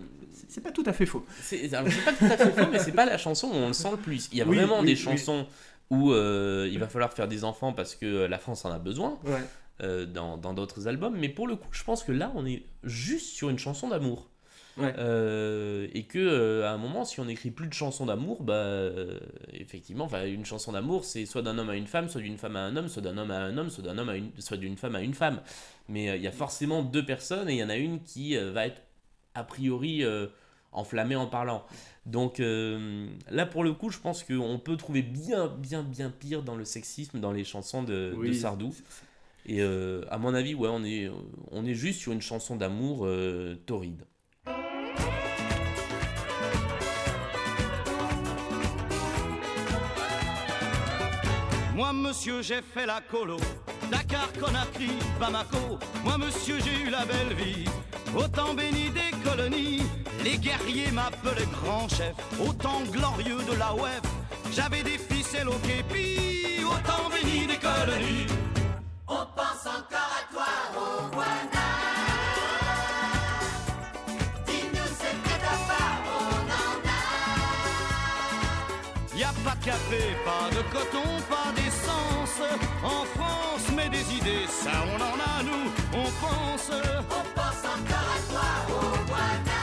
E: C'est pas tout à fait faux.
F: c'est pas tout à fait faux, mais c'est pas la chanson où on le sent le plus. Il y a
E: Oui,
F: vraiment
E: oui,
F: des
E: oui.
F: chansons où euh, il va falloir faire des enfants parce que la France en a besoin.
E: Ouais.
F: euh, dans d'autres albums, mais pour le coup, je pense que là, on est juste sur une chanson d'amour.
E: Ouais.
F: Euh, et que euh, à un moment, si on n'écrit plus de chansons d'amour, bah euh, effectivement, une chanson d'amour, c'est soit d'un homme à une femme, soit d'une femme à un homme, soit d'un homme à un homme, soit d'un homme à une, soit d'une femme à une femme. Mais euh, il y a forcément deux personnes et il y en a une qui va être a priori enflammée en parlant. Donc là, pour le coup, je pense qu'on peut trouver bien, bien, bien pire dans le sexisme dans les chansons de, de Sardou. Et à mon avis, ouais, on est, on est juste sur une chanson d'amour torride.
G: Moi, monsieur, j'ai fait la colo. Dakar, Conakry, Bamako. Moi, monsieur, j'ai eu la belle vie. Au temps béni des colonies, les guerriers m'appelaient grand chef. Au temps glorieux de la web, j'avais des ficelles au képi. Au temps béni des colonies. On pense encore à toi, au Rwanda. Dis-nous, c'était d'abord, on en a. Y a pas de café, pas de coton, pas d'essence. En France, mais des idées, ça on en a nous, on pense. On pense encore à toi, au Rwanda.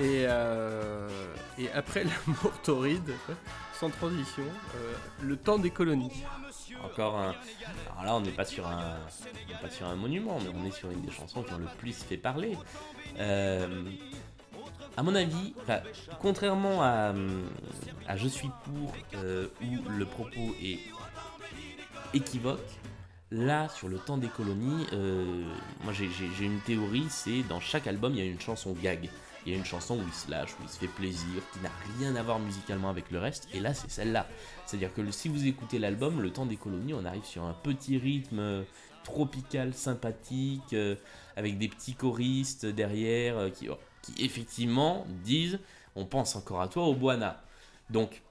E: Et, euh, et après l'amour torride, sans transition, euh, le temps des colonies.
F: Encore un. Alors là, on n'est pas sur un, on pas sur un monument, mais on est sur une des chansons qui ont le plus fait parler. Euh, à mon avis, contrairement à, à Je suis pour, euh, où le propos est équivoque, là, sur le temps des colonies, euh, moi j'ai- une théorie, c'est dans chaque album, il y a une chanson gag. Il y a une chanson où il se lâche, où il se fait plaisir, qui n'a rien à voir musicalement avec le reste, et là c'est celle-là. C'est-à-dire que si vous écoutez l'album, Le temps des colonies, on arrive sur un petit rythme euh, tropicale, sympathique, euh, avec des petits choristes derrière qui, qui effectivement disent on pense encore à toi au Boana. Donc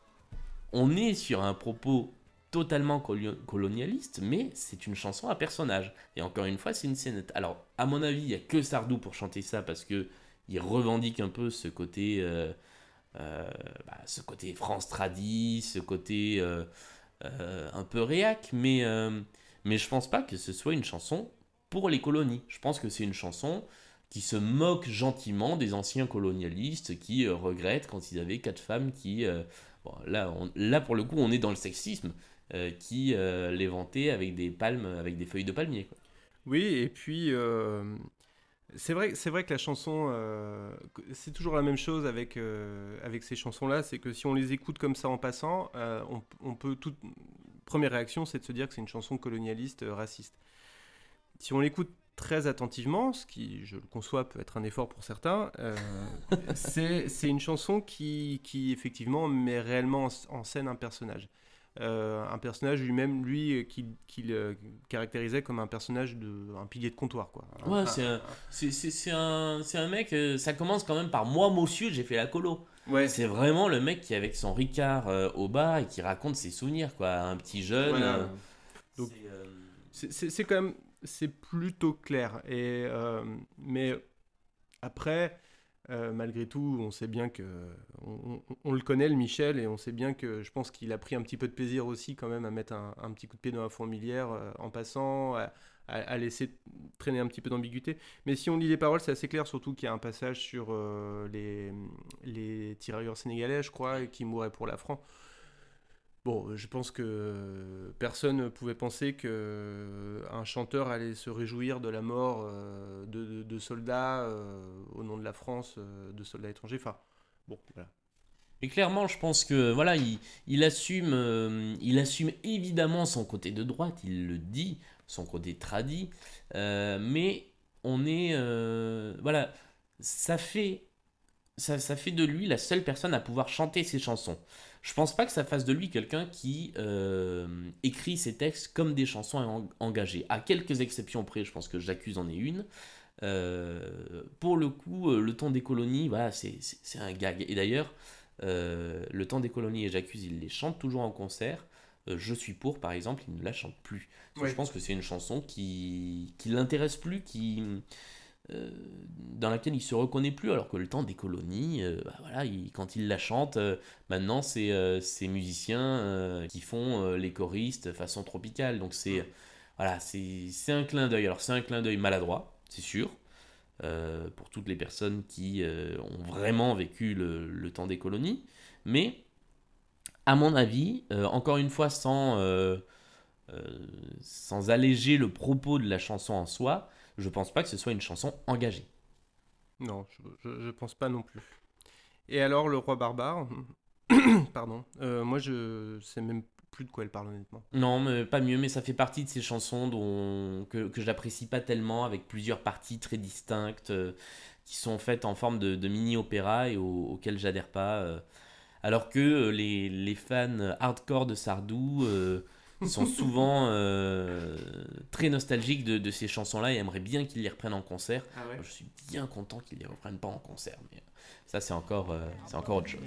F: on est sur un propos totalement colonialiste, mais c'est une chanson à personnage. Et encore une fois, c'est une scénette. Alors, à mon avis, il n'y a que Sardou pour chanter ça parce que il revendique un peu ce côté, euh, euh, bah, ce côté France Tradi, ce côté euh, un peu réac, mais, mais je pense pas que ce soit une chanson pour les colonies. Je pense que c'est une chanson qui se moque gentiment des anciens colonialistes qui regrettent quand ils avaient quatre femmes qui... là, là, pour le coup, on est dans le sexisme qui euh, les vantait avec des palmes, avec des feuilles de palmier. quoi.
E: Oui, et puis euh, c'est vrai, c'est vrai que la chanson, euh, c'est toujours la même chose avec, euh, avec ces chansons-là, c'est que si on les écoute comme ça en passant, euh, on, on peut toute première réaction, c'est de se dire que c'est une chanson colonialiste, euh, raciste. Si on l'écoute très attentivement, ce qui, je le conçois, peut être un effort pour certains, euh, c'est c'est une chanson qui, qui effectivement met réellement en, en scène un personnage. Euh, un personnage lui-même, lui, euh, qu'il qu'il, euh, caractérisait comme un personnage de un pilier de comptoir, quoi.
F: Ouais,
E: Un-
F: c'est un, c'est, c'est- c'est un, c'est un mec, euh, ça commence quand même par moi, monsieur, j'ai fait la colo.
E: Ouais,
F: C'est vraiment le mec qui est avec son Ricard euh, au bar et qui raconte ses souvenirs, quoi. Un petit jeune.
E: Voilà.
F: euh,
E: Donc-
F: c'est, euh,
E: c'est- c'est c'est quand même c'est plutôt clair et euh, mais après euh, malgré tout on sait bien que on, le connaît le Michel et on sait bien que je pense qu'il a pris un petit peu de plaisir aussi quand même à mettre un, petit coup de pied dans la fourmilière euh, en passant à laisser traîner un petit peu d'ambiguïté. Mais si on lit les paroles c'est assez clair surtout qu'il y a un passage sur euh, les les tirailleurs sénégalais je crois qui mouraient pour la France Bon, je pense que personne ne pouvait penser que un chanteur allait se réjouir de la mort euh, de, soldats euh, au nom de la France, euh, de soldats étrangers. Enfin, bon, voilà.
F: Et clairement, je pense que voilà, il, assume, euh, il assume évidemment son côté de droite, il le dit, son côté tradit, euh, mais on est, euh, voilà, ça fait, ça, ça fait de lui la seule personne à pouvoir chanter ses chansons. Je pense pas que ça fasse de lui quelqu'un qui euh, écrit ses textes comme des chansons en- engagées. À quelques exceptions près, je pense que j'accuse en est une. Euh, pour le coup, euh, le temps des colonies, voilà, c'est un gag. Et d'ailleurs, euh, le temps des colonies et j'accuse, il les chante toujours en concert. Je suis pour, par exemple, il ne la chante plus.
E: Ouais.
F: Je pense que c'est une chanson qui, qui l'intéresse plus, qui, euh, dans laquelle il se reconnaît plus, alors que le temps des colonies, euh, bah voilà, il- quand il la chante, euh, maintenant c'est ces musiciens qui font les choristes façon tropicale. Donc c'est voilà, c'est un clin d'œil. Alors c'est un clin d'œil maladroit, c'est sûr. pour toutes les personnes qui ont vraiment vécu le, le temps des colonies. Mais, à mon avis, encore une fois, sans, sans alléger le propos de la chanson en soi, je pense pas que ce soit une chanson engagée.
E: Non, je, je, je pense pas non plus. Et alors, le roi barbare, pardon, euh, moi je sais même plus de quoi elle parle honnêtement.
F: Non, mais pas mieux, mais ça fait partie de ces chansons dont, que, que j'apprécie pas tellement, avec plusieurs parties très distinctes, euh, qui sont faites en forme de, de mini-opéra et au- auxquelles j'adhère pas. euh. alors que les, les fans hardcore de Sardou sont souvent euh, très nostalgiques de, de ces chansons-là et aimeraient bien qu'ils les reprennent en concert. Moi, je suis bien content qu'ils les reprennent pas en concert, mais ça c'est encore, euh, c'est encore autre chose.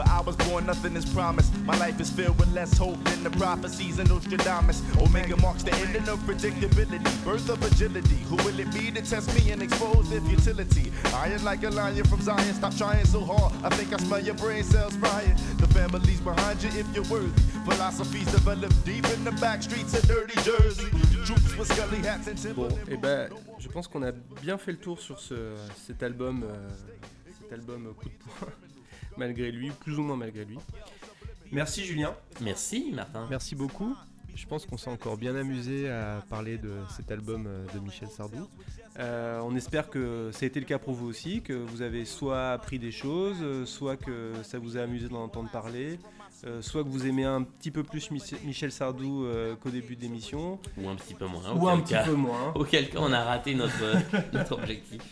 H: Where I was born, nothing is promised. My life is filled with less hope than the prophecies of Nostradamus. Omega marks the ending of predictability, birth of agility. Who will it be to test me and expose their futility? Iron like a lion from Zion, stop trying so hard. I think I smell your brain cells frying. The family's behind you if you're worthy. Philosophies developed deep in the back streets of dirty Jersey. Troops with scully hats and
E: Bon, et ben, je pense qu'on a bien fait le tour sur ce, cet album, euh, cet album coup de poing, malgré lui, plus ou moins malgré lui. Merci Julien.
F: Merci Martin.
E: Merci beaucoup. Je pense qu'on s'est encore bien amusé à parler de cet album euh, de Michel Sardou. Euh, on espère que ça a été le cas pour vous aussi, que vous avez soit appris des choses, euh, soit que ça vous a amusé d'en entendre parler, euh, soit que vous aimez un petit peu plus Mich- Michel Sardou euh, qu'au début de l'émission,
F: Ou un petit peu moins.
E: ou un petit
F: cas-
E: peu moins.
F: Auquel cas on a raté notre, notre objectif.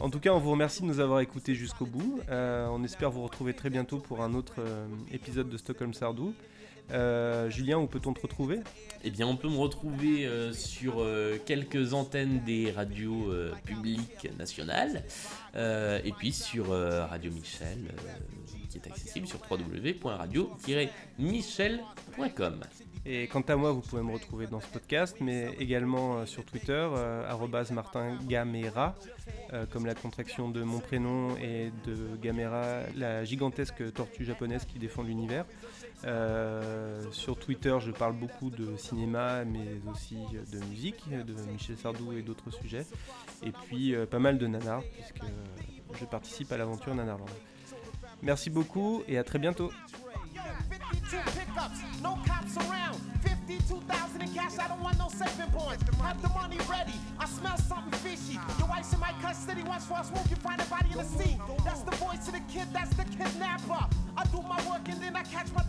E: En tout cas, on vous remercie de nous avoir écoutés jusqu'au bout. Euh, on espère vous retrouver très bientôt pour un autre épisode de Stockholm Sardou. Julien, où peut-on te retrouver?
F: Eh bien, on peut me retrouver sur quelques antennes des radios publiques nationales et puis sur Radio Michel, qui est accessible sur www.radio-michel.com.
E: Et quant à moi, vous pouvez me retrouver dans ce podcast, mais également euh, sur Twitter, euh, arrobase Martin Gamera, euh, comme la contraction de mon prénom et de Gamera, la gigantesque tortue japonaise qui défend l'univers. Euh, sur Twitter, je parle beaucoup de cinéma, mais aussi de musique, de Michel Sardou et d'autres sujets. Et puis pas mal de nanar, puisque je participe à l'aventure Nanarland. Merci beaucoup et à très bientôt.
I: 52 pickups, no cops around. 52,000 in cash, I don't want no saving bonds. Have the money ready, I smell something fishy. Your wife's in my custody, once for a smoke, you find a body in the sea. That's the voice of the kid, that's the kidnapper. I do my work and then I catch my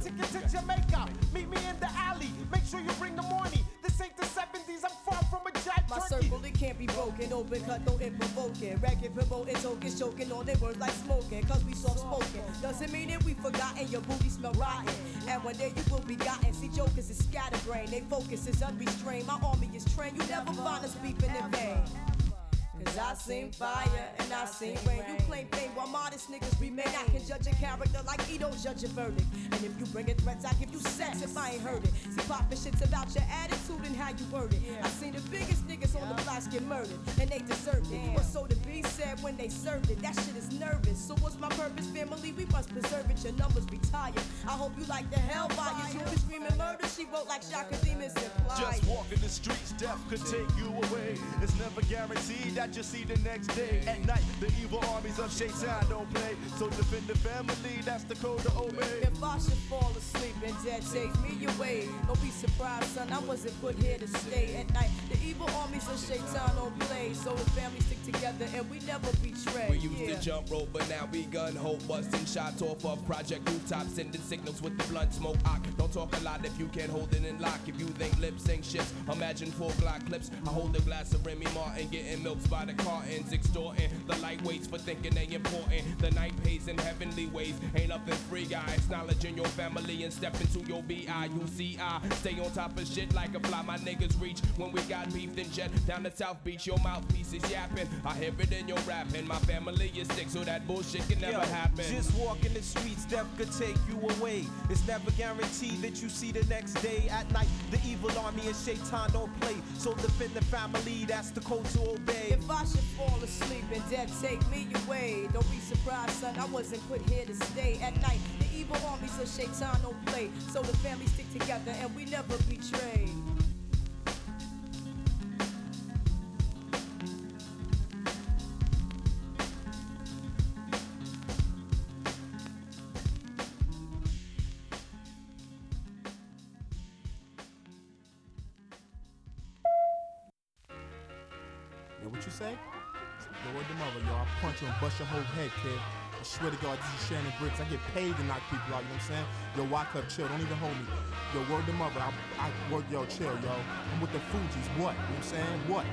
I: Jamaica. Meet me in the alley, make sure you bring the money. This ain't the 70s, I'm far from a jive
J: My circle, it can't be broken. Open cut, no it provoking. Racket, promoting, token, choking on their words like smoking. Cause we soft spoken. Doesn't mean that we forgotten. Your booty smell rotten. And one day you will be gotten. See, jokers is scatterbrained. They focus is unrestrained. My army is trained. You never find us beeping in vain. Cause I seen fire and I seen rain. You claim fame while modest niggas remain. I can judge a character like Edo judge a verdict. And if you bring it threats, I give you sex if I ain't heard it. See, poppin' shit's about your attitude and how you word it. I seen the biggest niggas on the blocks get murdered, and they deserved it. What's so to be said when they served it? That shit is nervous. So what's my purpose, family? We must preserve it. Your numbers retired. I hope you like the hell fires. You been screaming murder. She wrote like Shaka Demons imply.
H: Just walking the streets, death could take you away. It's never guaranteed that you'll see the next day. At night, the evil armies of Shaitan don't play. So defend the family, that's the code to obey.
J: If I should fall asleep and death takes me away, don't be surprised, son. I wasn't put here to stay at night. The evil armies of Shaitan don't play, so the family stick together and we never betray.
K: We used
J: yeah.
K: to jump rope, but now we gun hope. Busting shots off of project rooftops, sending signals with the blunt smoke. I don't talk a lot if you can't hold it in lock. If you think lip sync shifts, imagine four Glock clips. I hold a glass of Remy Martin, getting milks by the cartons, extorting the lightweights for thinking they important. The night pays in heavenly ways, ain't nothing free, guys. Knowledge in your family and step into your B-I-U-C-I. Stay on top of shit like a fly. My niggas reach when we got beef, then jet down the South Beach. Your mouthpiece is yapping. I hear it in your rapping. My family is sick, so that bullshit can never
L: Yo,
K: happen.
L: Just walking the streets, death could take you away. It's never guaranteed that you see the next day. At night, the evil army and Shaitan don't play. So defend the family, that's the code to obey.
J: If I should fall asleep and death take me away, don't be surprised, son. I wasn't put here to stay at night. The evil armies of Shaitan don't play, so the family stick together and we never betray.
M: You say? Yo, word the mother, yo. I punch you and bust your whole head, kid. I swear to God, this is Shannon Briggs. I get paid to knock people out, you know what I'm saying? Yo, Wyclef, chill. Don't even hold me. Yo, word the mother. I, I yo, chill, yo. I'm with the Fugees. What? You know what I'm saying? What?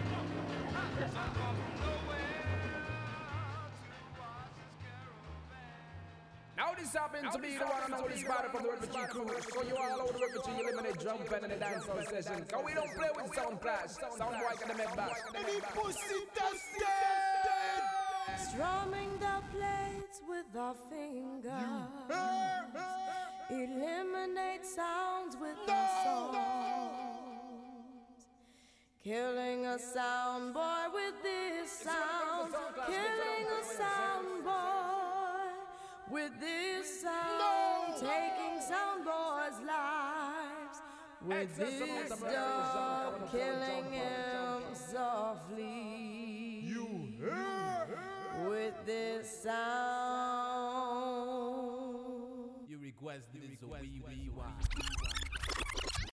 N: Now this happens to be the one and only spot from the refugee crew. So you all over the refugee, you eliminate drum pen in the dancehall session. Cause we don't play with sound clash. Sound boy can make back.
I: Any pussy tested.
J: Strumming the plates with our fingers. Eliminate sounds with our songs. Killing a sound boy with this sound. Killing a sound boy with this sound. Taking sound boys' lives with this dog. Killing him softly. You with this sound.
K: You requested this a wee wee why.